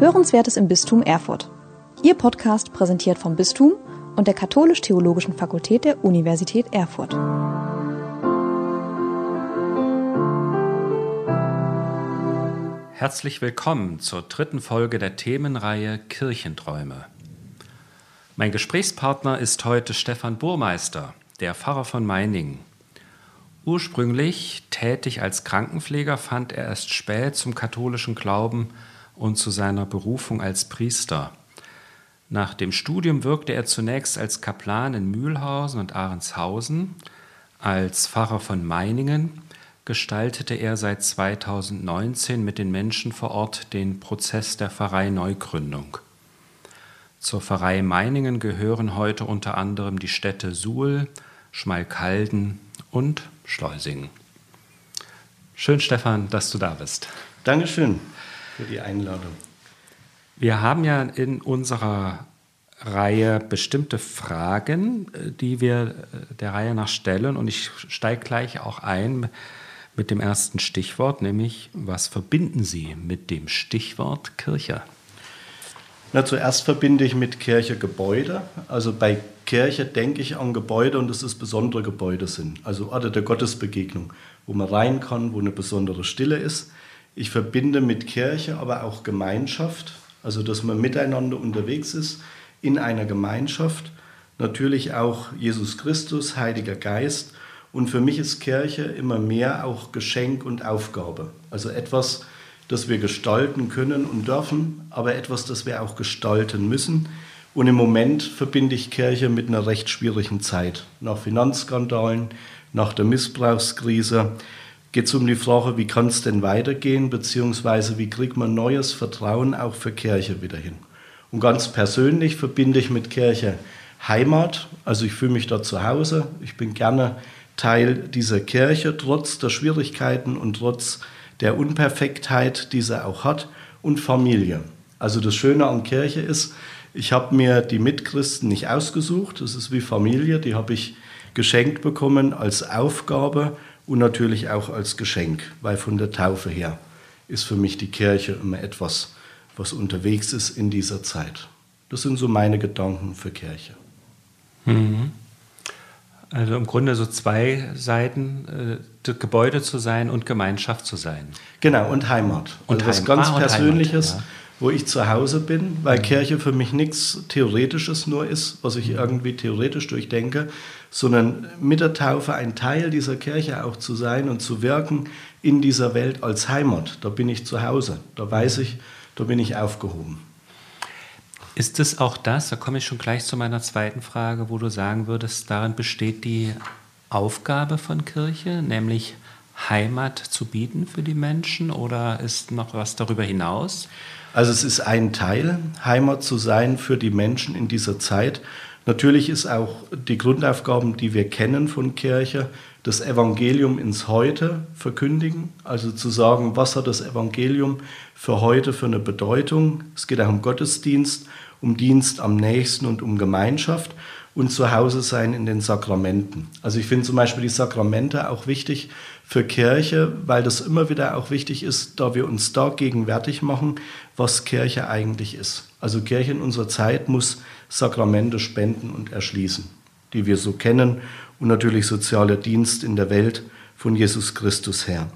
Hörenswertes im Bistum Erfurt. Ihr Podcast präsentiert vom Bistum und der Katholisch-Theologischen Fakultät der Universität Erfurt. Herzlich willkommen zur dritten Folge der Themenreihe Kirchenträume. Mein Gesprächspartner ist heute Stefan Burmeister, der Pfarrer von Meiningen. Ursprünglich tätig als Krankenpfleger fand er erst spät zum katholischen Glauben und zu seiner Berufung als Priester. Nach dem Studium wirkte er zunächst als Kaplan in Mühlhausen und Ahrenshausen. Als Pfarrer von Meiningen gestaltete er seit 2019 mit den Menschen vor Ort den Prozess der Pfarrei Neugründung. Zur Pfarrei Meiningen gehören heute unter anderem die Städte Suhl, Schmalkalden und Schleusingen. Schön, Stefan, dass du da bist. Dankeschön für die Einladung. Wir haben ja in unserer Reihe bestimmte Fragen, die wir der Reihe nach stellen. Und ich steige gleich auch ein mit dem ersten Stichwort, nämlich was verbinden Sie mit dem Stichwort Kirche? Na, zuerst verbinde ich mit Kirche Gebäude. Also bei Kirche denke ich an Gebäude und es besondere Gebäude sind. Also Orte der Gottesbegegnung, wo man rein kann, wo eine besondere Stille ist. Ich verbinde mit Kirche aber auch Gemeinschaft, also dass man miteinander unterwegs ist in einer Gemeinschaft. Natürlich auch Jesus Christus, Heiliger Geist. Und für mich ist Kirche immer mehr auch Geschenk und Aufgabe. Also etwas, das wir gestalten können und dürfen, aber etwas, das wir auch gestalten müssen. Und im Moment verbinde ich Kirche mit einer recht schwierigen Zeit. Nach Finanzskandalen, nach der Missbrauchskrise geht es um die Frage, wie kann es denn weitergehen, beziehungsweise wie kriegt man neues Vertrauen auch für Kirche wieder hin. Und ganz persönlich verbinde ich mit Kirche Heimat, also ich fühle mich da zu Hause, ich bin gerne Teil dieser Kirche, trotz der Schwierigkeiten und trotz der Unperfektheit, die sie auch hat, und Familie. Also das Schöne an Kirche ist, ich habe mir die Mitchristen nicht ausgesucht, das ist wie Familie, die habe ich geschenkt bekommen als Aufgabe und natürlich auch als Geschenk, weil von der Taufe her ist für mich die Kirche immer etwas, was unterwegs ist in dieser Zeit. Das sind so meine Gedanken für Kirche. Mhm. Also im Grunde so zwei Seiten, äh, Gebäude zu sein und Gemeinschaft zu sein. Genau, und Heimat. Und also was ganz ah, Persönliches, Heimat, ja. Wo ich zu Hause bin, weil mhm. Kirche für mich nichts Theoretisches nur ist, was ich irgendwie theoretisch durchdenke, sondern mit der Taufe ein Teil dieser Kirche auch zu sein und zu wirken in dieser Welt als Heimat. Da bin ich zu Hause, da weiß ich, da bin ich aufgehoben. Ist es auch das, da komme ich schon gleich zu meiner zweiten Frage, wo du sagen würdest, darin besteht die Aufgabe von Kirche, nämlich Heimat zu bieten für die Menschen oder ist noch was darüber hinaus? Also es ist ein Teil, Heimat zu sein für die Menschen in dieser Zeit. Natürlich ist auch die Grundaufgaben, die wir kennen von Kirche, das Evangelium ins Heute verkündigen, also zu sagen, was hat das Evangelium für heute für eine Bedeutung. Es geht auch um Gottesdienst um Dienst am nächsten und um Gemeinschaft und zu Hause sein in den Sakramenten. Also ich finde zum Beispiel die Sakramente auch wichtig für Kirche, weil das immer wieder auch wichtig ist, da wir uns da gegenwärtig machen, was Kirche eigentlich ist. Also Kirche in unserer Zeit muss Sakramente spenden und erschließen, die wir so kennen und natürlich sozialer Dienst in der Welt von Jesus Christus her.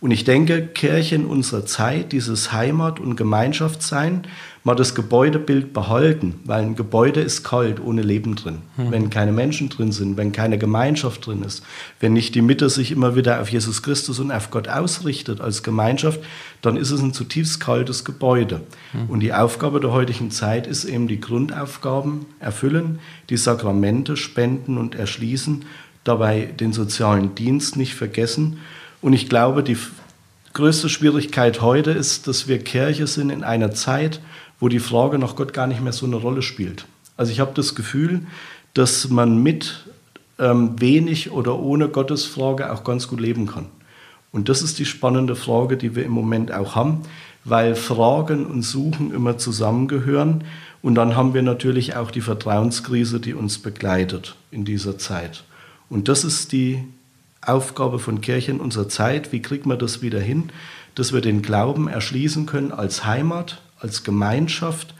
Und ich denke, Kirche in unserer Zeit, dieses Heimat- und Gemeinschaftssein, mal das Gebäudebild behalten, weil ein Gebäude ist kalt, ohne Leben drin. Mhm. Wenn keine Menschen drin sind, wenn keine Gemeinschaft drin ist, wenn nicht die Mitte sich immer wieder auf Jesus Christus und auf Gott ausrichtet als Gemeinschaft, dann ist es ein zutiefst kaltes Gebäude. Mhm. Und die Aufgabe der heutigen Zeit ist eben die Grundaufgaben erfüllen, die Sakramente spenden und erschließen, dabei den sozialen Dienst nicht vergessen und ich glaube, die größte Schwierigkeit heute ist, dass wir Kirche sind in einer Zeit, wo die Frage nach Gott gar nicht mehr so eine Rolle spielt. Also ich habe das Gefühl, dass man mit ähm, wenig oder ohne Gottesfrage auch ganz gut leben kann. Und das ist die spannende Frage, die wir im Moment auch haben, weil Fragen und Suchen immer zusammengehören. Und dann haben wir natürlich auch die Vertrauenskrise, die uns begleitet in dieser Zeit. Und das ist die Aufgabe von Kirche in unserer Zeit. Wie kriegt man das wieder hin, dass wir den Glauben erschließen können als Heimat, als Gemeinschaft,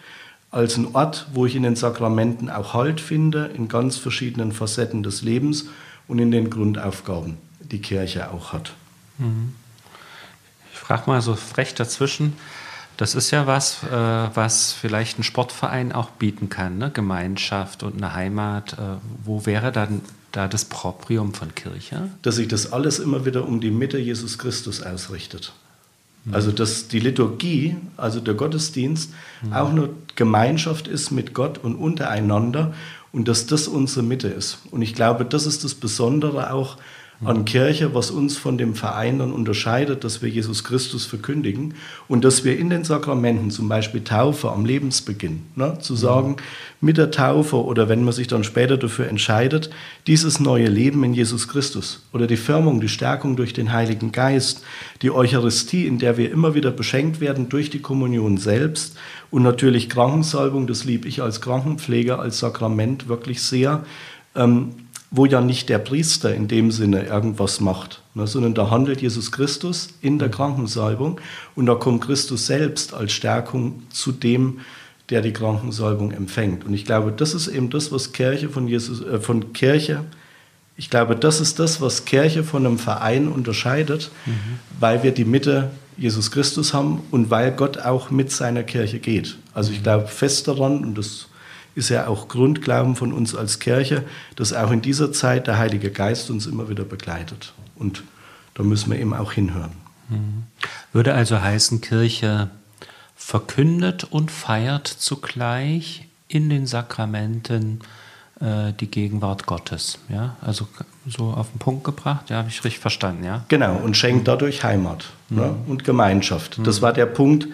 als ein Ort, wo ich in den Sakramenten auch Halt finde, in ganz verschiedenen Facetten des Lebens und in den Grundaufgaben, die Kirche auch hat. Mhm. Ich frage mal so frech dazwischen. Das ist ja was, äh, was vielleicht ein Sportverein auch bieten kann, ne? Gemeinschaft und eine Heimat. Äh, wo wäre dann da das Proprium von Kirche? Dass sich das alles immer wieder um die Mitte Jesus Christus ausrichtet. Mhm. Also dass die Liturgie, also der Gottesdienst, mhm. auch nur Gemeinschaft ist mit Gott und untereinander und dass das unsere Mitte ist. Und ich glaube, das ist das Besondere auch an Kirche, was uns von dem Verein dann unterscheidet, dass wir Jesus Christus verkündigen und dass wir in den Sakramenten, zum Beispiel Taufe am Lebensbeginn, ne, zu sagen, mit der Taufe oder wenn man sich dann später dafür entscheidet, dieses neue Leben in Jesus Christus oder die Firmung, die Stärkung durch den Heiligen Geist, die Eucharistie, in der wir immer wieder beschenkt werden durch die Kommunion selbst und natürlich Krankensalbung, das liebe ich als Krankenpfleger, als Sakrament wirklich sehr. Ähm, wo ja nicht der Priester in dem Sinne irgendwas macht, ne, sondern da handelt Jesus Christus in der Krankensalbung und da kommt Christus selbst als Stärkung zu dem, der die Krankensalbung empfängt. Und ich glaube, das ist eben das, was Kirche von Jesus, äh, von Kirche, ich glaube, das ist das, was Kirche von einem Verein unterscheidet, mhm. weil wir die Mitte Jesus Christus haben und weil Gott auch mit seiner Kirche geht. Also ich glaube fest daran, und das ist ja auch Grundglauben von uns als Kirche, dass auch in dieser Zeit der Heilige Geist uns immer wieder begleitet. Und da müssen wir eben auch hinhören. Mhm. Würde also heißen, Kirche verkündet und feiert zugleich in den Sakramenten äh, die Gegenwart Gottes. Ja? Also so auf den Punkt gebracht, ja, habe ich richtig verstanden, ja? Genau, und schenkt dadurch Heimat mhm. ne? und Gemeinschaft. Das mhm. war der Punkt,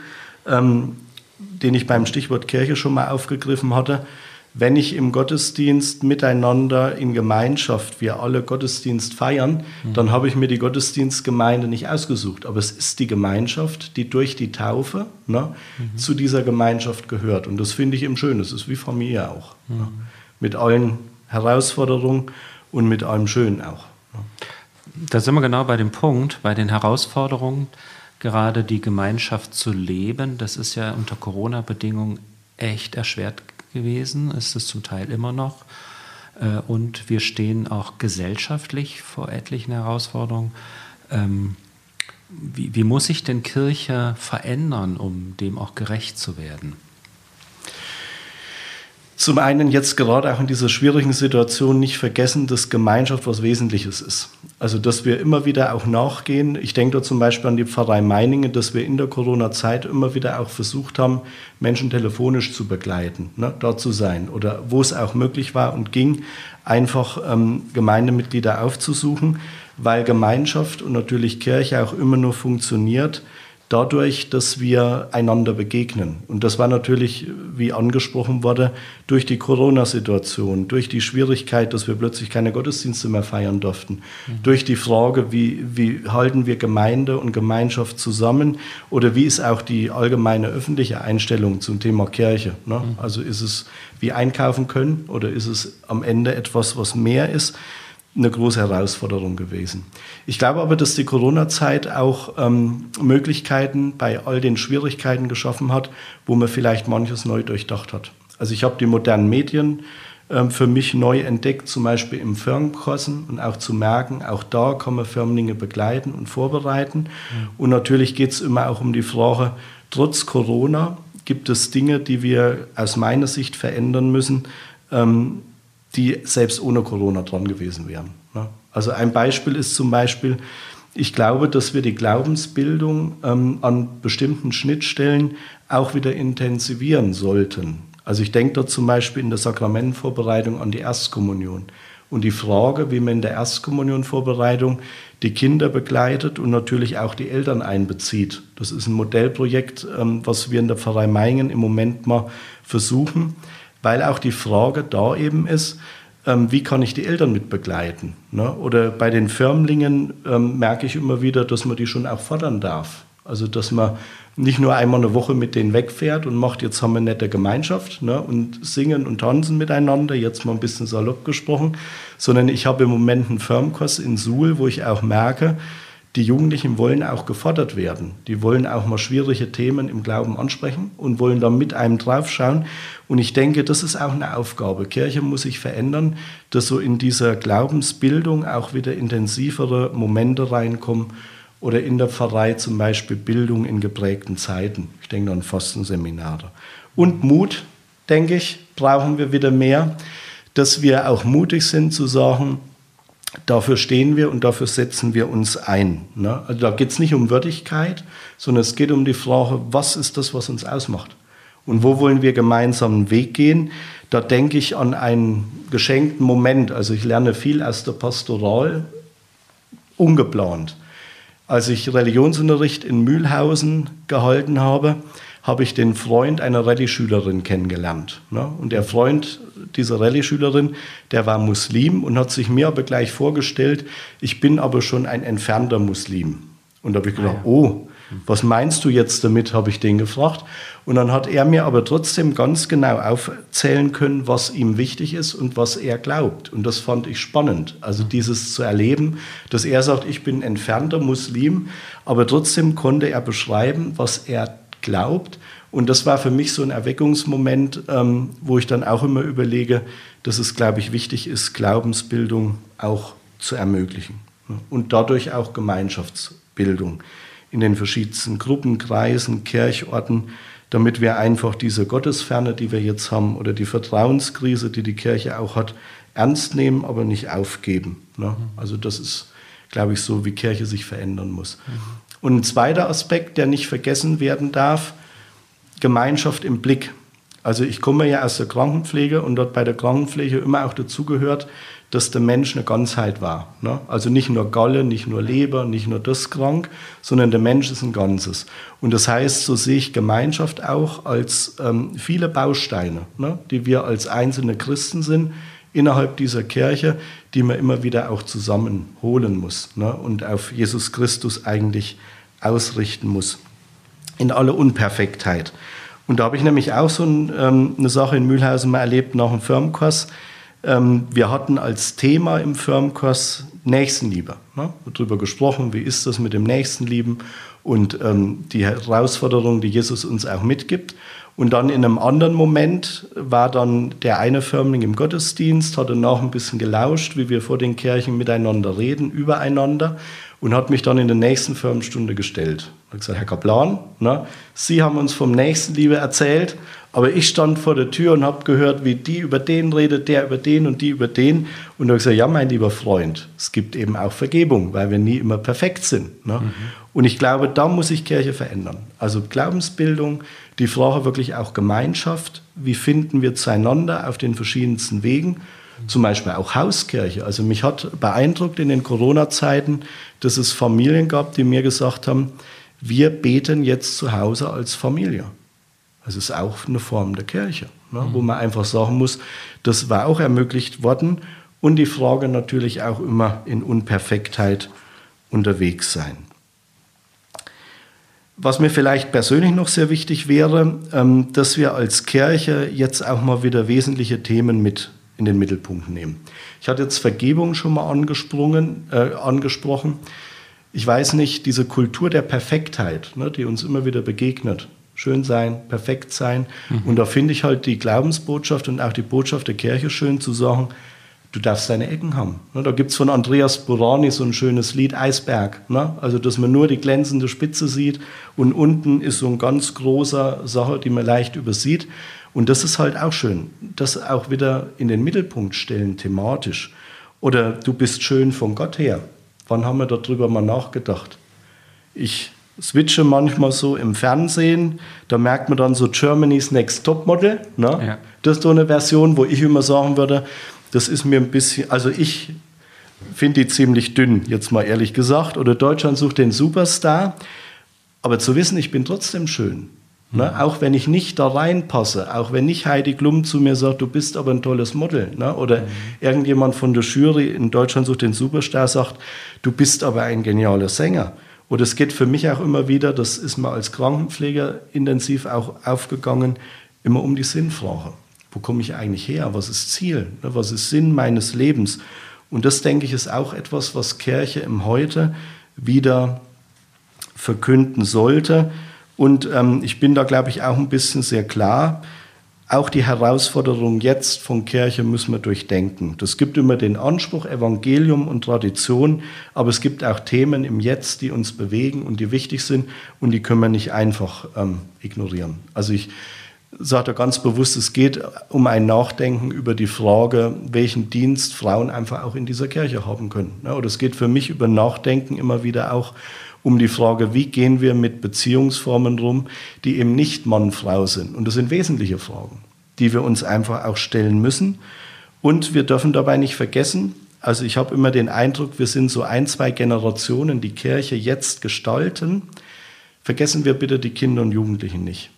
ähm, den ich beim Stichwort Kirche schon mal aufgegriffen hatte. Wenn ich im Gottesdienst miteinander in Gemeinschaft, wir alle Gottesdienst feiern, mhm. dann habe ich mir die Gottesdienstgemeinde nicht ausgesucht. Aber es ist die Gemeinschaft, die durch die Taufe ne, mhm. zu dieser Gemeinschaft gehört. Und das finde ich eben schön. Das ist wie Familie auch. Ne. Mhm. Ne, mit allen Herausforderungen und mit allem Schönen auch. Ne. Da sind wir genau bei dem Punkt, bei den Herausforderungen gerade die Gemeinschaft zu leben. Das ist ja unter Corona-Bedingungen echt erschwert gewesen, ist es zum Teil immer noch. Äh, und wir stehen auch gesellschaftlich vor etlichen Herausforderungen. Ähm, wie, wie muss sich denn Kirche verändern, um dem auch gerecht zu werden? Zum einen jetzt gerade auch in dieser schwierigen Situation nicht vergessen, dass Gemeinschaft was Wesentliches ist. Also dass wir immer wieder auch nachgehen. Ich denke da zum Beispiel an die Pfarrei Meiningen, dass wir in der Corona-Zeit immer wieder auch versucht haben, Menschen telefonisch zu begleiten, ne, dort zu sein oder wo es auch möglich war und ging, einfach ähm, Gemeindemitglieder aufzusuchen, weil Gemeinschaft und natürlich Kirche auch immer nur funktioniert, dadurch, dass wir einander begegnen. Und das war natürlich, wie angesprochen wurde, durch die Corona-Situation, durch die Schwierigkeit, dass wir plötzlich keine Gottesdienste mehr feiern durften, mhm. durch die Frage, wie, wie halten wir Gemeinde und Gemeinschaft zusammen oder wie ist auch die allgemeine öffentliche Einstellung zum Thema Kirche. Ne? Mhm. Also ist es wie einkaufen können oder ist es am Ende etwas, was mehr ist? Eine große Herausforderung gewesen. Ich glaube aber, dass die Corona-Zeit auch ähm, Möglichkeiten bei all den Schwierigkeiten geschaffen hat, wo man vielleicht manches neu durchdacht hat. Also ich habe die modernen Medien ähm, für mich neu entdeckt, zum Beispiel im Firmenkossen und auch zu merken, auch da kann man Firmlinge begleiten und vorbereiten. Mhm. Und natürlich geht es immer auch um die Frage, trotz Corona gibt es Dinge, die wir aus meiner Sicht verändern müssen, ähm, die selbst ohne Corona dran gewesen wären. Ne? Also ein Beispiel ist zum Beispiel, ich glaube, dass wir die Glaubensbildung ähm, an bestimmten Schnittstellen auch wieder intensivieren sollten. Also ich denke da zum Beispiel in der Sakramentenvorbereitung an die Erstkommunion und die Frage, wie man in der Erstkommunionvorbereitung die Kinder begleitet und natürlich auch die Eltern einbezieht. Das ist ein Modellprojekt, ähm, was wir in der Pfarrei Meingen im Moment mal versuchen weil auch die Frage da eben ist, ähm, wie kann ich die Eltern mit begleiten? Ne? Oder bei den Firmlingen ähm, merke ich immer wieder, dass man die schon auch fordern darf. Also dass man nicht nur einmal eine Woche mit denen wegfährt und macht, jetzt haben wir eine nette Gemeinschaft ne, und singen und tanzen miteinander, jetzt mal ein bisschen salopp gesprochen, sondern ich habe im Moment einen Firmkurs in Suhl, wo ich auch merke, die Jugendlichen wollen auch gefordert werden. Die wollen auch mal schwierige Themen im Glauben ansprechen und wollen dann mit einem draufschauen. Und ich denke, das ist auch eine Aufgabe. Kirche muss sich verändern, dass so in dieser Glaubensbildung auch wieder intensivere Momente reinkommen oder in der Pfarrei zum Beispiel Bildung in geprägten Zeiten. Ich denke an Fastenseminare. Und Mut, denke ich, brauchen wir wieder mehr, dass wir auch mutig sind zu sagen, dafür stehen wir und dafür setzen wir uns ein. Ne? Also da geht es nicht um Würdigkeit, sondern es geht um die Frage, was ist das, was uns ausmacht? Und wo wollen wir gemeinsam einen Weg gehen? Da denke ich an einen geschenkten Moment. Also ich lerne viel aus der Pastoral, ungeplant. Als ich Religionsunterricht in Mühlhausen gehalten habe, habe ich den Freund einer Rallye-Schülerin kennengelernt. Ne? Und der Freund dieser Rallye-Schülerin, der war Muslim und hat sich mir aber gleich vorgestellt, ich bin aber schon ein entfernter Muslim. Und da habe ich gedacht, ah, ja. oh, was meinst du jetzt damit, habe ich den gefragt. Und dann hat er mir aber trotzdem ganz genau aufzählen können, was ihm wichtig ist und was er glaubt. Und das fand ich spannend. Also dieses zu erleben, dass er sagt, ich bin entfernter Muslim, aber trotzdem konnte er beschreiben, was er glaubt. Und das war für mich so ein Erweckungsmoment, ähm, wo ich dann auch immer überlege, dass es, glaube ich, wichtig ist, Glaubensbildung auch zu ermöglichen. Ne? Und dadurch auch Gemeinschaftsbildung in den verschiedensten Gruppen, Kreisen, Kirchorten, damit wir einfach diese Gottesferne, die wir jetzt haben, oder die Vertrauenskrise, die die Kirche auch hat, ernst nehmen, aber nicht aufgeben. Ne? Also das ist, glaube ich, so, wie Kirche sich verändern muss. Mhm. Und ein zweiter Aspekt, der nicht vergessen werden darf, Gemeinschaft im Blick. Also ich komme ja aus der Krankenpflege und dort bei der Krankenpflege immer auch dazugehört, dass der Mensch eine Ganzheit war. Ne? Also nicht nur Galle, nicht nur Leber, nicht nur das krank, sondern der Mensch ist ein Ganzes. Und das heißt, so sehe ich Gemeinschaft auch als ähm, viele Bausteine, ne? die wir als einzelne Christen sind innerhalb dieser Kirche, die man immer wieder auch zusammenholen muss ne? und auf Jesus Christus eigentlich ausrichten muss, in aller Unperfektheit. Und da habe ich nämlich auch so ein, ähm, eine Sache in Mühlhausen mal erlebt nach dem Firmenkurs. Ähm, wir hatten als Thema im Firmenkurs Nächstenliebe. Ne? Darüber gesprochen, wie ist das mit dem Nächstenlieben und ähm, die Herausforderung, die Jesus uns auch mitgibt. Und dann in einem anderen Moment war dann der eine Firmling im Gottesdienst, hat danach ein bisschen gelauscht, wie wir vor den Kirchen miteinander reden, übereinander und hat mich dann in der nächsten Firmenstunde gestellt. Er hat gesagt, Herr Kaplan, ne, Sie haben uns vom Nächstenliebe erzählt, aber ich stand vor der Tür und habe gehört, wie die über den redet, der über den und die über den. Und er hat gesagt, ja, mein lieber Freund, es gibt eben auch Vergebung, weil wir nie immer perfekt sind. Ne? Mhm. Und ich glaube, da muss sich Kirche verändern. Also Glaubensbildung, die Frage wirklich auch Gemeinschaft. Wie finden wir zueinander auf den verschiedensten Wegen? Zum Beispiel auch Hauskirche. Also mich hat beeindruckt in den Corona-Zeiten, dass es Familien gab, die mir gesagt haben, wir beten jetzt zu Hause als Familie. Das ist auch eine Form der Kirche, ne, mhm. wo man einfach sagen muss, das war auch ermöglicht worden. Und die Frage natürlich auch immer in Unperfektheit unterwegs sein. Was mir vielleicht persönlich noch sehr wichtig wäre, ähm, dass wir als Kirche jetzt auch mal wieder wesentliche Themen mit in den Mittelpunkt nehmen. Ich hatte jetzt Vergebung schon mal angesprungen, äh, angesprochen. Ich weiß nicht, diese Kultur der Perfektheit, ne, die uns immer wieder begegnet, schön sein, perfekt sein. Mhm. Und da finde ich halt die Glaubensbotschaft und auch die Botschaft der Kirche schön zu sagen, du darfst deine Ecken haben. Ne, da gibt es von Andreas Burani so ein schönes Lied, Eisberg. Ne? Also, dass man nur die glänzende Spitze sieht und unten ist so ein ganz großer Sache, die man leicht übersieht. Und das ist halt auch schön, das auch wieder in den Mittelpunkt stellen, thematisch. Oder du bist schön von Gott her. Wann haben wir darüber mal nachgedacht? Ich switche manchmal so im Fernsehen, da merkt man dann so Germany's Next Top Model. Ne? Ja. Das ist so eine Version, wo ich immer sagen würde, das ist mir ein bisschen, also ich finde die ziemlich dünn, jetzt mal ehrlich gesagt. Oder Deutschland sucht den Superstar. Aber zu wissen, ich bin trotzdem schön. Ne? Mhm. Auch wenn ich nicht da reinpasse, auch wenn nicht Heidi Klum zu mir sagt, du bist aber ein tolles Model. Ne? Oder mhm. irgendjemand von der Jury in Deutschland sucht den Superstar, sagt, du bist aber ein genialer Sänger. Oder es geht für mich auch immer wieder, das ist mir als Krankenpfleger intensiv auch aufgegangen, immer um die Sinnfrage wo komme ich eigentlich her? Was ist Ziel? Ne, was ist Sinn meines Lebens? Und das, denke ich, ist auch etwas, was Kirche im Heute wieder verkünden sollte. Und ähm, ich bin da, glaube ich, auch ein bisschen sehr klar. Auch die Herausforderung jetzt von Kirche müssen wir durchdenken. Das gibt immer den Anspruch, Evangelium und Tradition, aber es gibt auch Themen im Jetzt, die uns bewegen und die wichtig sind und die können wir nicht einfach ähm, ignorieren. Also ich sage da ganz bewusst, es geht um ein Nachdenken über die Frage, welchen Dienst Frauen einfach auch in dieser Kirche haben können. Oder es geht für mich über Nachdenken immer wieder auch um die Frage, wie gehen wir mit Beziehungsformen rum, die eben nicht Mann-Frau sind. Und das sind wesentliche Fragen, die wir uns einfach auch stellen müssen. Und wir dürfen dabei nicht vergessen, also ich habe immer den Eindruck, wir sind so ein, zwei Generationen, die Kirche jetzt gestalten. Vergessen wir bitte die Kinder und Jugendlichen nicht.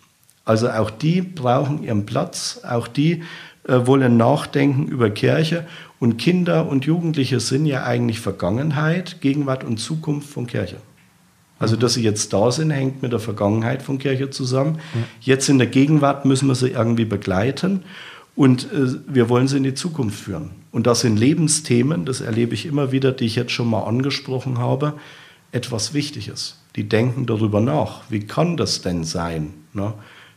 Also auch die brauchen ihren Platz, auch die äh, wollen nachdenken über Kirche. Und Kinder und Jugendliche sind ja eigentlich Vergangenheit, Gegenwart und Zukunft von Kirche. Also, dass sie jetzt da sind, hängt mit der Vergangenheit von Kirche zusammen. Jetzt in der Gegenwart müssen wir sie irgendwie begleiten und äh, wir wollen sie in die Zukunft führen. Und das sind Lebensthemen, das erlebe ich immer wieder, die ich jetzt schon mal angesprochen habe, etwas Wichtiges. Die denken darüber nach. Wie kann das denn sein, ne?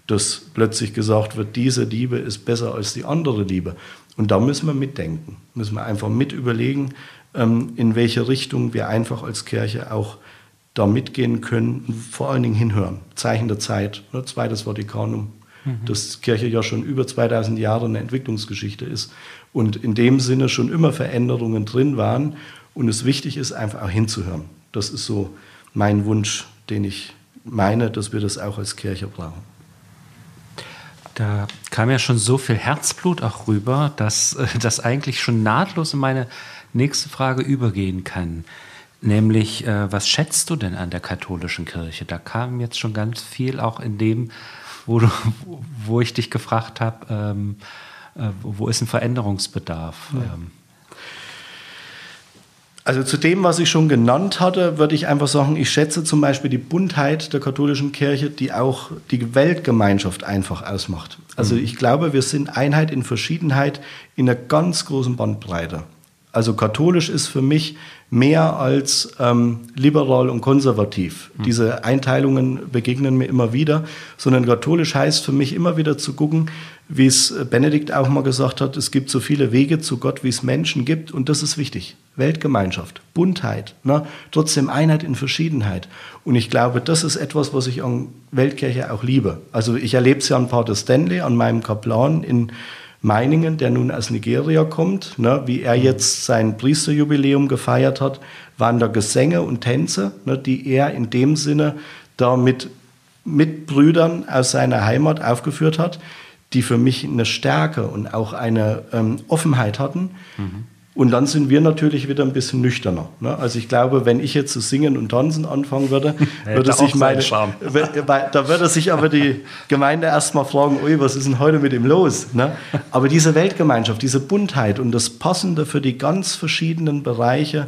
Dass plötzlich gesagt wird, diese Liebe ist besser als die andere Liebe? Und da müssen wir mitdenken, müssen wir einfach mit überlegen, ähm, in welche Richtung wir einfach als Kirche auch da mitgehen können und vor allen Dingen hinhören. Zeichen der Zeit, ne, zweites Vatikanum, mhm. dass Kirche ja schon über 2000 Jahre eine Entwicklungsgeschichte ist und in dem Sinne schon immer Veränderungen drin waren und es wichtig ist, einfach auch hinzuhören. Das ist so mein Wunsch, den ich meine, dass wir das auch als Kirche brauchen. Da kam ja schon so viel Herzblut auch rüber, dass das eigentlich schon nahtlos in meine nächste Frage übergehen kann. Nämlich, äh, was schätzt du denn an der katholischen Kirche? Da kam jetzt schon ganz viel auch in dem, wo, du, wo ich dich gefragt habe, ähm, äh, wo ist ein Veränderungsbedarf? Ja. Ähm. Also zu dem, was ich schon genannt hatte, würde ich einfach sagen, ich schätze zum Beispiel die Buntheit der katholischen Kirche, die auch die Weltgemeinschaft einfach ausmacht. Also mhm. ich glaube, wir sind Einheit in Verschiedenheit in einer ganz großen Bandbreite. Also katholisch ist für mich mehr als ähm, liberal und konservativ. Mhm. Diese Einteilungen begegnen mir immer wieder, sondern katholisch heißt für mich immer wieder zu gucken, wie es Benedikt auch mal gesagt hat, es gibt so viele Wege zu Gott, wie es Menschen gibt und das ist wichtig. Weltgemeinschaft, Buntheit, ne? trotzdem Einheit in Verschiedenheit. Und ich glaube, das ist etwas, was ich an Weltkirche auch liebe. Also ich erlebe es ja an Pater Stanley, an meinem Kaplan in Meiningen, der nun aus Nigeria kommt, ne, wie er jetzt sein Priesterjubiläum gefeiert hat, waren da Gesänge und Tänze, ne, die er in dem Sinne da mit Mitbrüdern aus seiner Heimat aufgeführt hat, die für mich eine Stärke und auch eine ähm, Offenheit hatten, mhm. Und dann sind wir natürlich wieder ein bisschen nüchterner. Ne? Also ich glaube, wenn ich jetzt zu singen und tanzen anfangen würde, würde sich meine, da würde sich aber die Gemeinde erstmal fragen, ui, was ist denn heute mit ihm los? Ne? Aber diese Weltgemeinschaft, diese Buntheit und das Passende für die ganz verschiedenen Bereiche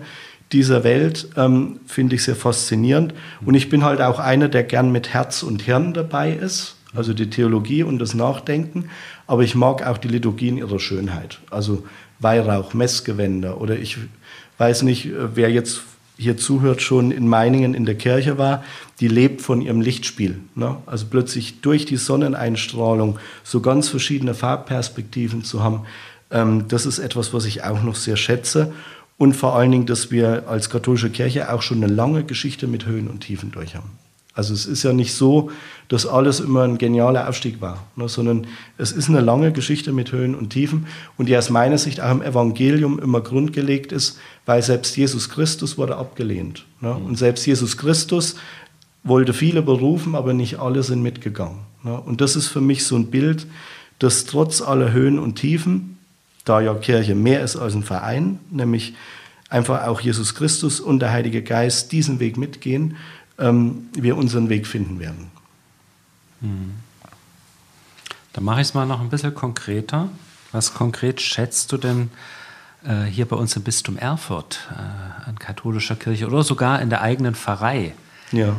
dieser Welt ähm, finde ich sehr faszinierend. Und ich bin halt auch einer, der gern mit Herz und Hirn dabei ist, also die Theologie und das Nachdenken. Aber ich mag auch die Liturgie in ihrer Schönheit. Also Weihrauch, Messgewänder oder ich weiß nicht, wer jetzt hier zuhört, schon in Meiningen in der Kirche war, die lebt von ihrem Lichtspiel. Ne? Also plötzlich durch die Sonneneinstrahlung so ganz verschiedene Farbperspektiven zu haben, ähm, das ist etwas, was ich auch noch sehr schätze. Und vor allen Dingen, dass wir als katholische Kirche auch schon eine lange Geschichte mit Höhen und Tiefen durch haben. Also es ist ja nicht so, dass alles immer ein genialer Aufstieg war, ne, sondern es ist eine lange Geschichte mit Höhen und Tiefen und die aus meiner Sicht auch im Evangelium immer grundgelegt ist, weil selbst Jesus Christus wurde abgelehnt. Ne, und selbst Jesus Christus wollte viele berufen, aber nicht alle sind mitgegangen. Ne, und das ist für mich so ein Bild, dass trotz aller Höhen und Tiefen, da ja Kirche mehr ist als ein Verein, nämlich einfach auch Jesus Christus und der Heilige Geist diesen Weg mitgehen, ähm, wir unseren Weg finden werden. Hm. Dann mache ich es mal noch ein bisschen konkreter. Was konkret schätzt du denn äh, hier bei uns im Bistum Erfurt äh, an katholischer Kirche oder sogar in der eigenen Pfarrei? Ja.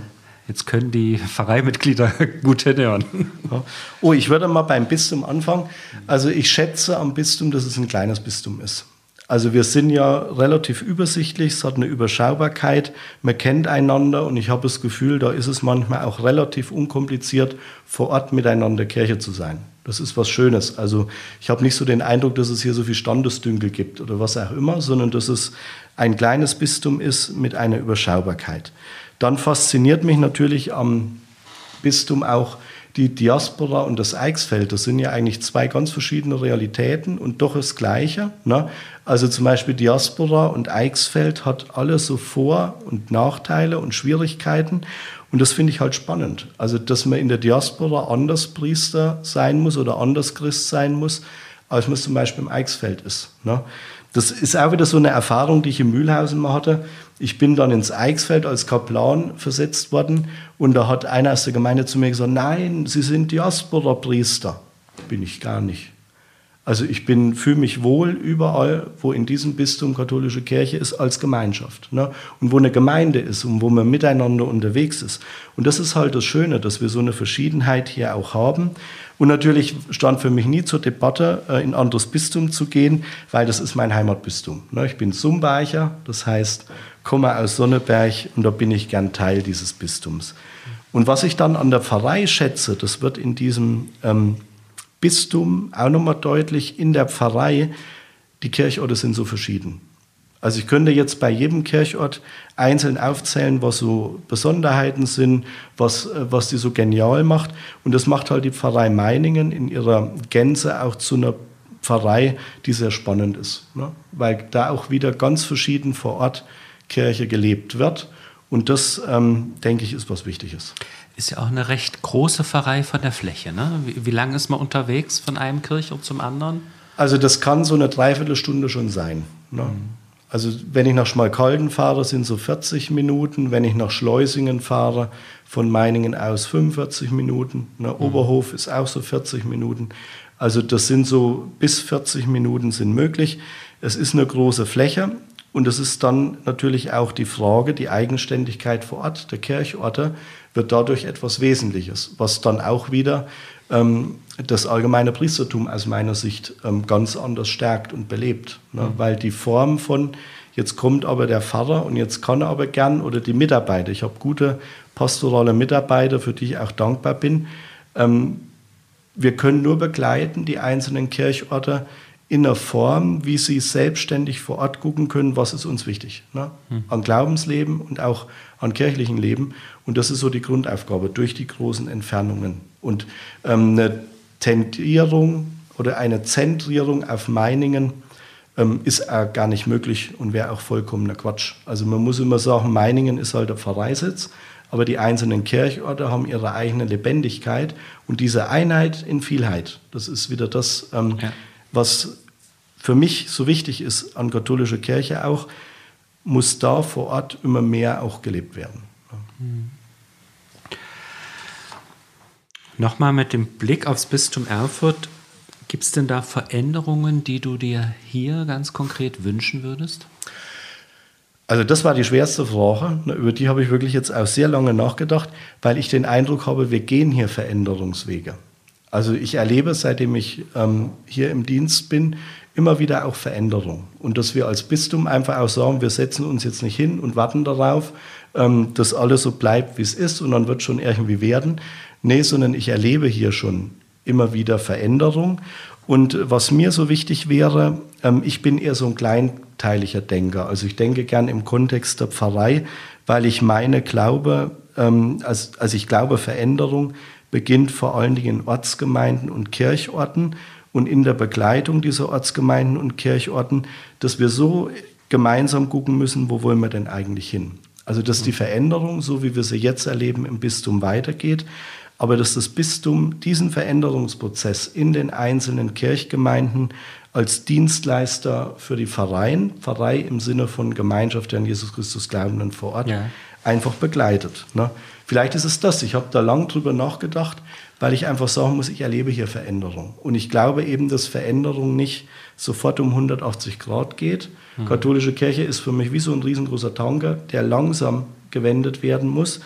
Jetzt können die Pfarreimitglieder gut hinhören. Ja. Oh, ich würde mal beim Bistum anfangen. Also ich schätze am Bistum, dass es ein kleines Bistum ist. Also wir sind ja relativ übersichtlich, es hat eine Überschaubarkeit, man kennt einander und ich habe das Gefühl, da ist es manchmal auch relativ unkompliziert, vor Ort miteinander Kirche zu sein. Das ist was Schönes. Also ich habe nicht so den Eindruck, dass es hier so viel Standesdünkel gibt oder was auch immer, sondern dass es ein kleines Bistum ist mit einer Überschaubarkeit. Dann fasziniert mich natürlich am Bistum auch die Diaspora und das Eichsfeld, das sind ja eigentlich zwei ganz verschiedene Realitäten und doch das Gleiche. Ne? Also zum Beispiel Diaspora und Eichsfeld hat alles so Vor- und Nachteile und Schwierigkeiten. Und das finde ich halt spannend. Also, dass man in der Diaspora anders Priester sein muss oder anders Christ sein muss, als man zum Beispiel im Eichsfeld ist. Ne? Das ist auch wieder so eine Erfahrung, die ich in Mühlhausen mal hatte. Ich bin dann ins Eichsfeld als Kaplan versetzt worden und da hat einer aus der Gemeinde zu mir gesagt, nein, Sie sind Diaspora-Priester. Bin ich gar nicht. Also ich fühle mich wohl überall, wo in diesem Bistum katholische Kirche ist, als Gemeinschaft. Ne? Und wo eine Gemeinde ist und wo man miteinander unterwegs ist. Und das ist halt das Schöne, dass wir so eine Verschiedenheit hier auch haben. Und natürlich stand für mich nie zur Debatte, äh, in ein anderes Bistum zu gehen, weil das ist mein Heimatbistum. Ne? Ich bin Sumbacher, das heißt, komme aus Sonneberg und da bin ich gern Teil dieses Bistums. Und was ich dann an der Pfarrei schätze, das wird in diesem ähm, Bistum auch nochmal deutlich, in der Pfarrei, die Kirchorte sind so verschieden. Also ich könnte jetzt bei jedem Kirchort einzeln aufzählen, was so Besonderheiten sind, was, äh, was die so genial macht. Und das macht halt die Pfarrei Meiningen in ihrer Gänze auch zu einer Pfarrei, die sehr spannend ist. Ne? Weil da auch wieder ganz verschieden vor Ort Kirche gelebt wird. Und das, ähm, denke ich, ist was Wichtiges. Ist ja auch eine recht große Pfarrei von der Fläche. Ne? Wie, wie lange ist man unterwegs von einem Kirchort zum anderen? Also das kann so eine Dreiviertelstunde schon sein. Ne? Mhm. Also wenn ich nach Schmalkalden fahre, sind so 40 Minuten. Wenn ich nach Schleusingen fahre, von Meiningen aus 45 Minuten. Ne? Mhm. Oberhof ist auch so 40 Minuten. Also das sind so bis 40 Minuten sind möglich. Es ist eine große Fläche und es ist dann natürlich auch die Frage, die Eigenständigkeit vor Ort der Kirchorte wird dadurch etwas Wesentliches, was dann auch wieder ähm, das allgemeine Priestertum aus meiner Sicht ähm, ganz anders stärkt und belebt. Ne? Mhm. Weil die Form von, jetzt kommt aber der Pfarrer und jetzt kann er aber gern, oder die Mitarbeiter, ich habe gute pastorale Mitarbeiter, für die ich auch dankbar bin, ähm, wir können nur begleiten, die einzelnen Kirchorte, in einer Form, wie sie selbstständig vor Ort gucken können, was ist uns wichtig. Ne? Hm. An Glaubensleben und auch an kirchlichen Leben. Und das ist so die Grundaufgabe durch die großen Entfernungen. Und ähm, eine Tendierung oder eine Zentrierung auf Meiningen ähm, ist auch gar nicht möglich und wäre auch vollkommener Quatsch. Also man muss immer sagen, Meiningen ist halt der Pfarreisitz, aber die einzelnen Kirchorte haben ihre eigene Lebendigkeit und diese Einheit in Vielheit, das ist wieder das, ähm, ja. Was für mich so wichtig ist an katholischer Kirche auch, muss da vor Ort immer mehr auch gelebt werden. Mhm. Nochmal mit dem Blick aufs Bistum Erfurt. Gibt es denn da Veränderungen, die du dir hier ganz konkret wünschen würdest? Also das war die schwerste Frage. Über die habe ich wirklich jetzt auch sehr lange nachgedacht, weil ich den Eindruck habe, wir gehen hier Veränderungswege. Also ich erlebe, seitdem ich ähm, hier im Dienst bin, immer wieder auch Veränderung. Und dass wir als Bistum einfach auch sagen, wir setzen uns jetzt nicht hin und warten darauf, ähm, dass alles so bleibt, wie es ist und dann wird schon irgendwie werden. Nee, sondern ich erlebe hier schon immer wieder Veränderung. Und was mir so wichtig wäre, ähm, ich bin eher so ein kleinteiliger Denker. Also ich denke gern im Kontext der Pfarrei, weil ich meine, glaube, ähm, also, also ich glaube, Veränderung beginnt vor allen Dingen in Ortsgemeinden und Kirchorten und in der Begleitung dieser Ortsgemeinden und Kirchorten, dass wir so gemeinsam gucken müssen, wo wollen wir denn eigentlich hin? Also dass die Veränderung, so wie wir sie jetzt erleben, im Bistum weitergeht, aber dass das Bistum diesen Veränderungsprozess in den einzelnen Kirchgemeinden als Dienstleister für die Pfarreien, Pfarrei im Sinne von Gemeinschaft der an Jesus Christus Glaubenden vor Ort, ja. Einfach begleitet. Ne? Vielleicht ist es das. Ich habe da lang drüber nachgedacht, weil ich einfach sagen muss, ich erlebe hier Veränderung. Und ich glaube eben, dass Veränderung nicht sofort um 180 Grad geht. Mhm. Katholische Kirche ist für mich wie so ein riesengroßer Tanker, der langsam gewendet werden muss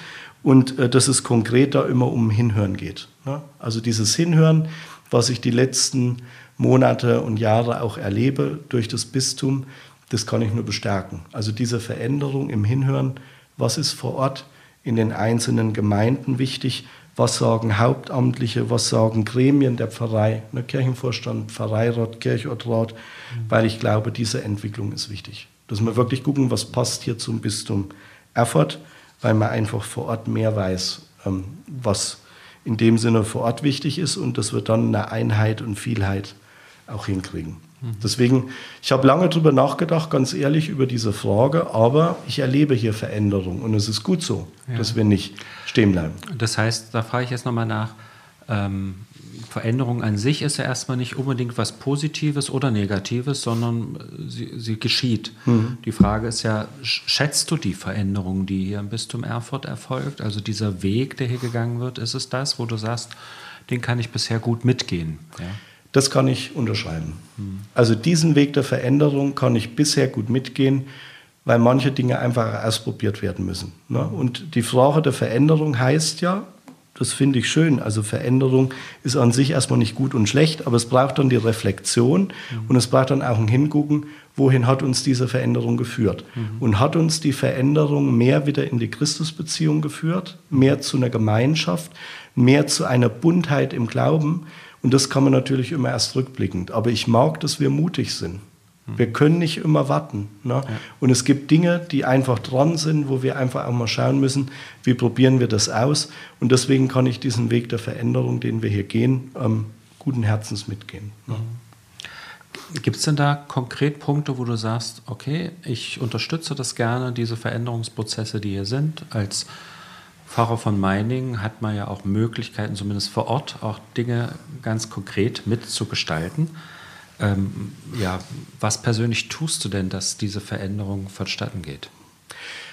und äh, dass es konkret da immer um Hinhören geht. Ne? Also dieses Hinhören, was ich die letzten Monate und Jahre auch erlebe durch das Bistum, das kann ich nur bestärken. Also diese Veränderung im Hinhören, was ist vor Ort in den einzelnen Gemeinden wichtig, was sagen Hauptamtliche, was sagen Gremien der Pfarrei, ne, Kirchenvorstand, Pfarreirat, Kirchortrat, mhm. weil ich glaube, diese Entwicklung ist wichtig. Dass wir wirklich gucken, was passt hier zum Bistum Erfurt, weil man einfach vor Ort mehr weiß, ähm, was in dem Sinne vor Ort wichtig ist und dass wir dann eine Einheit und Vielheit auch hinkriegen. Deswegen, ich habe lange darüber nachgedacht, ganz ehrlich, über diese Frage, aber ich erlebe hier Veränderung und es ist gut so, ja. dass wir nicht stehen bleiben. Das heißt, da frage ich jetzt nochmal nach, ähm, Veränderung an sich ist ja erstmal nicht unbedingt was Positives oder Negatives, sondern sie, sie geschieht. Mhm. Die Frage ist ja, schätzt du die Veränderung, die hier im Bistum Erfurt erfolgt? Also dieser Weg, der hier gegangen wird, ist es das, wo du sagst, den kann ich bisher gut mitgehen? Ja? Das kann ich unterschreiben. Also diesen Weg der Veränderung kann ich bisher gut mitgehen, weil manche Dinge einfach ausprobiert werden müssen. Ne? Und die Frage der Veränderung heißt ja, das finde ich schön. Also Veränderung ist an sich erstmal nicht gut und schlecht, aber es braucht dann die Reflexion mhm. und es braucht dann auch ein Hingucken, wohin hat uns diese Veränderung geführt. Mhm. Und hat uns die Veränderung mehr wieder in die Christusbeziehung geführt, mehr zu einer Gemeinschaft, mehr zu einer Buntheit im Glauben. Und das kann man natürlich immer erst rückblickend. Aber ich mag, dass wir mutig sind. Wir können nicht immer warten. Ne? Ja. Und es gibt Dinge, die einfach dran sind, wo wir einfach auch mal schauen müssen, wie probieren wir das aus. Und deswegen kann ich diesen Weg der Veränderung, den wir hier gehen, ähm, guten Herzens mitgehen. Ne? Gibt es denn da konkret Punkte, wo du sagst, okay, ich unterstütze das gerne, diese Veränderungsprozesse, die hier sind? Als Pfarrer von Meiningen hat man ja auch Möglichkeiten, zumindest vor Ort, auch Dinge ganz konkret mitzugestalten. Ähm, ja, was persönlich tust du denn, dass diese Veränderung vonstatten geht?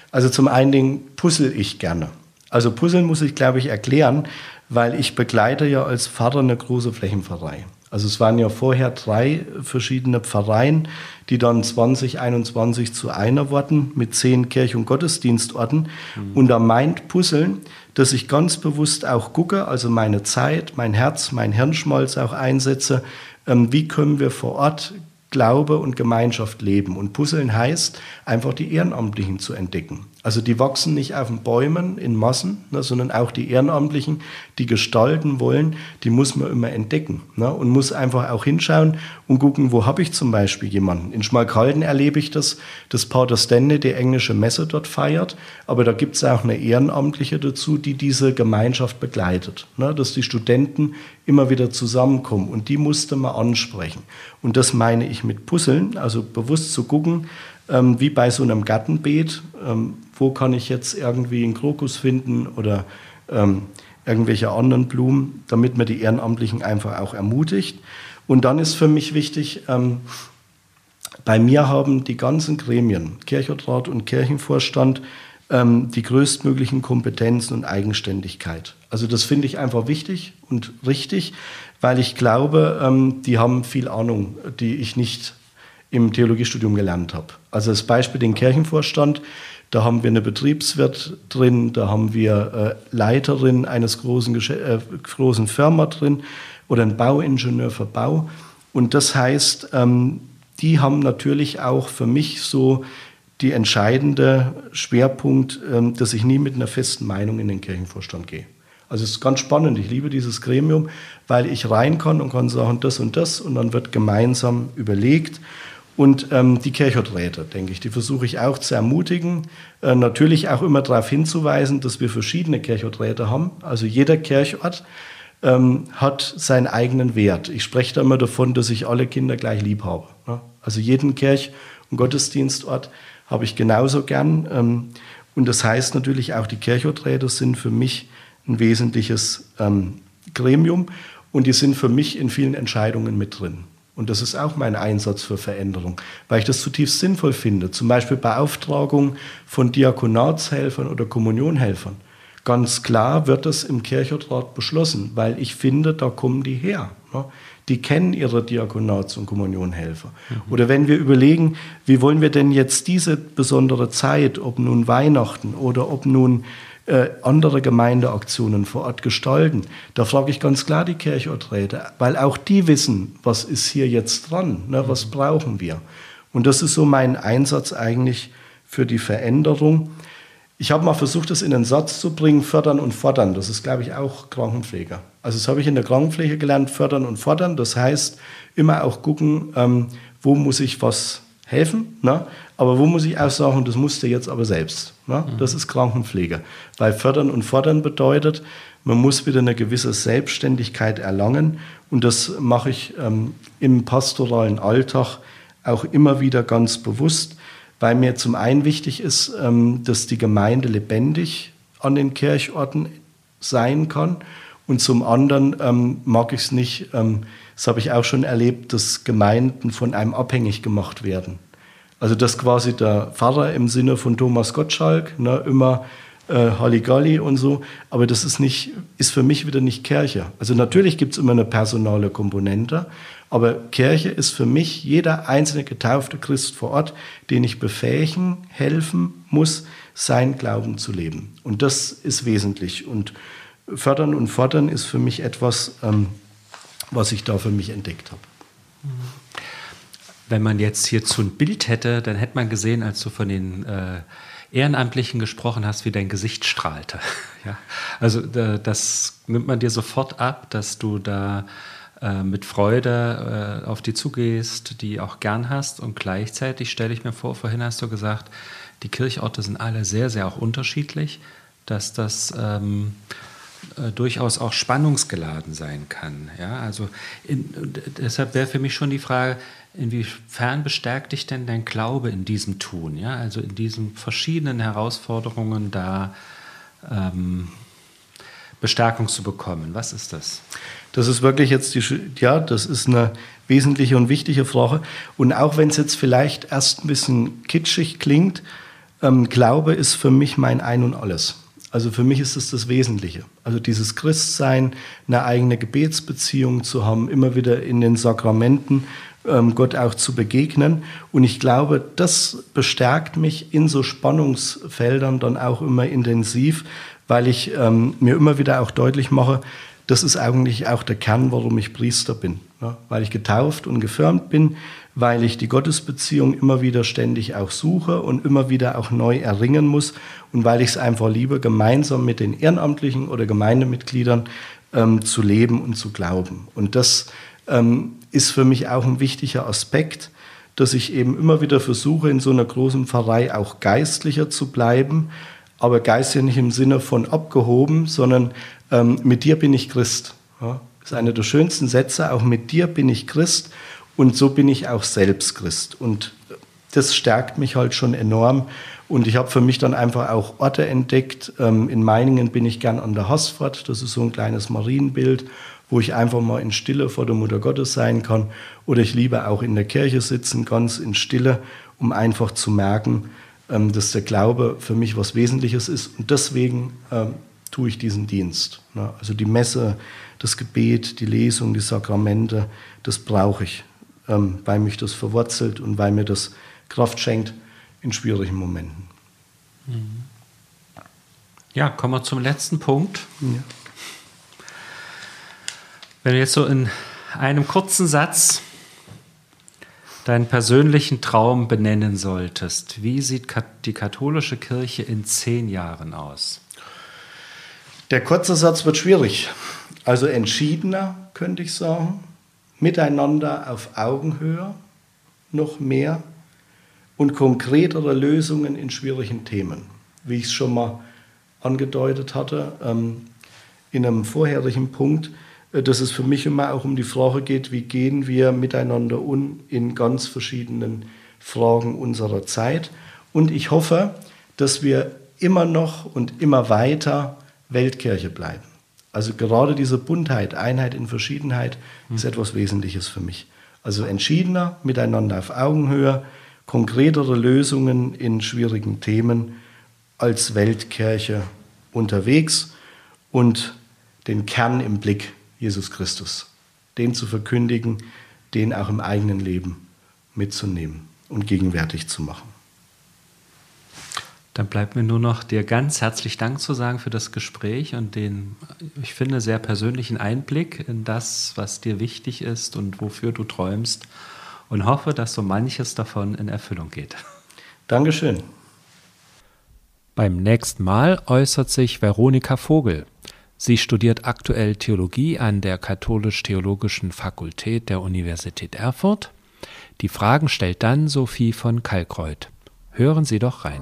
Also zum einen puzzle ich gerne. Also puzzeln muss ich, glaube ich, erklären, weil ich begleite ja als Pfarrer eine große Flächenpfarrei. Also es waren ja vorher drei verschiedene Pfarreien, die dann 2021 zu einer wurden mit zehn Kirch- und Gottesdienstorten. Mhm. Und da meint Puzzeln, dass ich ganz bewusst auch gucke, also meine Zeit, mein Herz, mein Hirnschmalz auch einsetze, ähm, wie können wir vor Ort Glaube und Gemeinschaft leben. Und Puzzeln heißt, einfach die Ehrenamtlichen zu entdecken. Also die wachsen nicht auf den Bäumen in Massen, ne, sondern auch die Ehrenamtlichen, die gestalten wollen, die muss man immer entdecken ne, und muss einfach auch hinschauen und gucken, wo habe ich zum Beispiel jemanden. In Schmalkalden erlebe ich das, dass Pater Stende die englische Messe dort feiert, aber da gibt es auch eine Ehrenamtliche dazu, die diese Gemeinschaft begleitet, ne, dass die Studenten immer wieder zusammenkommen und die musste man ansprechen. Und das meine ich mit Puzzeln, also bewusst zu gucken, ähm, wie bei so einem Gartenbeet, ähm, wo kann ich jetzt irgendwie einen Krokus finden oder ähm, irgendwelche anderen Blumen, damit man die Ehrenamtlichen einfach auch ermutigt. Und dann ist für mich wichtig, ähm, bei mir haben die ganzen Gremien, Kirchenrat und Kirchenvorstand, ähm, die größtmöglichen Kompetenzen und Eigenständigkeit. Also das finde ich einfach wichtig und richtig, weil ich glaube, ähm, die haben viel Ahnung, die ich nicht im Theologiestudium gelernt habe. Also als Beispiel den Kirchenvorstand, da haben wir eine Betriebswirt drin, da haben wir äh, Leiterin eines großen, äh, großen Firma drin oder ein Bauingenieur für Bau. Und das heißt, ähm, die haben natürlich auch für mich so die entscheidende Schwerpunkt, ähm, dass ich nie mit einer festen Meinung in den Kirchenvorstand gehe. Also es ist ganz spannend. Ich liebe dieses Gremium, weil ich rein kann und kann sagen das und das und dann wird gemeinsam überlegt. Und ähm, die Kirchhofräte, denke ich, die versuche ich auch zu ermutigen. Äh, natürlich auch immer darauf hinzuweisen, dass wir verschiedene Kirchhofräte haben. Also jeder Kirchort ähm, hat seinen eigenen Wert. Ich spreche da immer davon, dass ich alle Kinder gleich lieb habe. Ne? Also jeden Kirch- und Gottesdienstort habe ich genauso gern. Ähm, und das heißt natürlich auch, die Kirchhofräte sind für mich ein wesentliches ähm, Gremium und die sind für mich in vielen Entscheidungen mit drin. Und das ist auch mein Einsatz für Veränderung, weil ich das zutiefst sinnvoll finde. Zum Beispiel Beauftragung von Diakonatshelfern oder Kommunionhelfern. Ganz klar wird das im Kirchenrat beschlossen, weil ich finde, da kommen die her. Ne? Die kennen ihre Diakonats- und Kommunionhelfer. Mhm. Oder wenn wir überlegen, wie wollen wir denn jetzt diese besondere Zeit, ob nun Weihnachten oder ob nun äh, andere Gemeindeaktionen vor Ort gestalten. Da frage ich ganz klar die Kirchorträte, weil auch die wissen, was ist hier jetzt dran, ne, was mhm. brauchen wir. Und das ist so mein Einsatz eigentlich für die Veränderung. Ich habe mal versucht, das in einen Satz zu bringen, fördern und fordern. Das ist, glaube ich, auch Krankenpfleger. Also das habe ich in der Krankenpflege gelernt, fördern und fordern. Das heißt, immer auch gucken, ähm, wo muss ich was helfen, ne? aber wo muss ich auch sagen, das musst du jetzt aber selbst. Ne? Mhm. Das ist Krankenpflege. Weil fördern und fordern bedeutet, man muss wieder eine gewisse Selbstständigkeit erlangen. Und das mache ich ähm, im pastoralen Alltag auch immer wieder ganz bewusst weil mir zum einen wichtig ist, ähm, dass die Gemeinde lebendig an den Kirchorten sein kann. Und zum anderen ähm, mag ich es nicht, ähm, das habe ich auch schon erlebt, dass Gemeinden von einem abhängig gemacht werden. Also dass quasi der Pfarrer im Sinne von Thomas Gottschalk ne, immer äh, Halligalli und so, aber das ist, nicht, ist für mich wieder nicht Kirche. Also natürlich gibt es immer eine personale Komponente, aber Kirche ist für mich jeder einzelne getaufte Christ vor Ort, den ich befähigen, helfen muss, sein Glauben zu leben. Und das ist wesentlich. Und fördern und fordern ist für mich etwas, ähm, was ich da für mich entdeckt habe. Wenn man jetzt hierzu ein Bild hätte, dann hätte man gesehen, als du von den äh, Ehrenamtlichen gesprochen hast, wie dein Gesicht strahlte. ja? Also das nimmt man dir sofort ab, dass du da äh, mit Freude äh, auf die zugehst, die auch gern hast. Und gleichzeitig stelle ich mir vor, vorhin hast du gesagt, die Kirchorte sind alle sehr, sehr auch unterschiedlich, dass das ähm, äh, durchaus auch spannungsgeladen sein kann. Ja, also in, deshalb wäre für mich schon die Frage, inwiefern bestärkt dich denn dein Glaube in diesem Tun? Ja, also in diesen verschiedenen Herausforderungen da ähm, Bestärkung zu bekommen. Was ist das? Das ist wirklich jetzt die, ja, das ist eine wesentliche und wichtige Frage. Und auch wenn es jetzt vielleicht erst ein bisschen kitschig klingt, ähm, Glaube ist für mich mein Ein und Alles. Also für mich ist es das Wesentliche. Also dieses Christsein, eine eigene Gebetsbeziehung zu haben, immer wieder in den Sakramenten ähm, Gott auch zu begegnen. Und ich glaube, das bestärkt mich in so Spannungsfeldern dann auch immer intensiv, weil ich ähm, mir immer wieder auch deutlich mache, das ist eigentlich auch der Kern, warum ich Priester bin. Ja, weil ich getauft und gefirmt bin, weil ich die Gottesbeziehung immer wieder ständig auch suche und immer wieder auch neu erringen muss und weil ich es einfach liebe, gemeinsam mit den Ehrenamtlichen oder Gemeindemitgliedern ähm, zu leben und zu glauben. Und das ähm, ist für mich auch ein wichtiger Aspekt, dass ich eben immer wieder versuche, in so einer großen Pfarrei auch geistlicher zu bleiben, aber geistlich nicht im Sinne von abgehoben, sondern ähm, mit dir bin ich Christ. Ja, das ist einer der schönsten Sätze, auch mit dir bin ich Christ und so bin ich auch selbst Christ. Und das stärkt mich halt schon enorm. Und ich habe für mich dann einfach auch Orte entdeckt. Ähm, in Meiningen bin ich gern an der Hassfahrt. Das ist so ein kleines Marienbild, wo ich einfach mal in Stille vor der Mutter Gottes sein kann. Oder ich liebe auch in der Kirche sitzen, ganz in Stille, um einfach zu merken, ähm, dass der Glaube für mich was Wesentliches ist. Und deswegen ähm, tue ich diesen Dienst. Ne? Also die Messe, das Gebet, die Lesung, die Sakramente, das brauche ich, ähm, weil mich das verwurzelt und weil mir das Kraft schenkt in schwierigen Momenten. Mhm. Ja, kommen wir zum letzten Punkt. Ja. Wenn du jetzt so in einem kurzen Satz deinen persönlichen Traum benennen solltest, wie sieht die katholische Kirche in zehn Jahren aus? Der kurze Satz wird schwierig. Also entschiedener, könnte ich sagen, miteinander auf Augenhöhe, noch mehr und konkretere Lösungen in schwierigen Themen. Wie ich es schon mal angedeutet hatte ähm, in einem vorherigen Punkt, äh, dass es für mich immer auch um die Frage geht, wie gehen wir miteinander um in ganz verschiedenen Fragen unserer Zeit. Und ich hoffe, dass wir immer noch und immer weiter Weltkirche bleiben. Also gerade diese Buntheit, Einheit in Verschiedenheit ist etwas Wesentliches für mich. Also entschiedener, miteinander auf Augenhöhe, konkretere Lösungen in schwierigen Themen als Weltkirche unterwegs und den Kern im Blick, Jesus Christus. Den zu verkündigen, den auch im eigenen Leben mitzunehmen und gegenwärtig zu machen. Dann bleibt mir nur noch dir ganz herzlich Dank zu sagen für das Gespräch und den, ich finde, sehr persönlichen Einblick in das, was dir wichtig ist und wofür du träumst und hoffe, dass so manches davon in Erfüllung geht. Dankeschön. Beim nächsten Mal äußert sich Veronika Vogel. Sie studiert aktuell Theologie an der Katholisch-Theologischen Fakultät der Universität Erfurt. Die Fragen stellt dann Sophie von Kalkreuth. Hören Sie doch rein.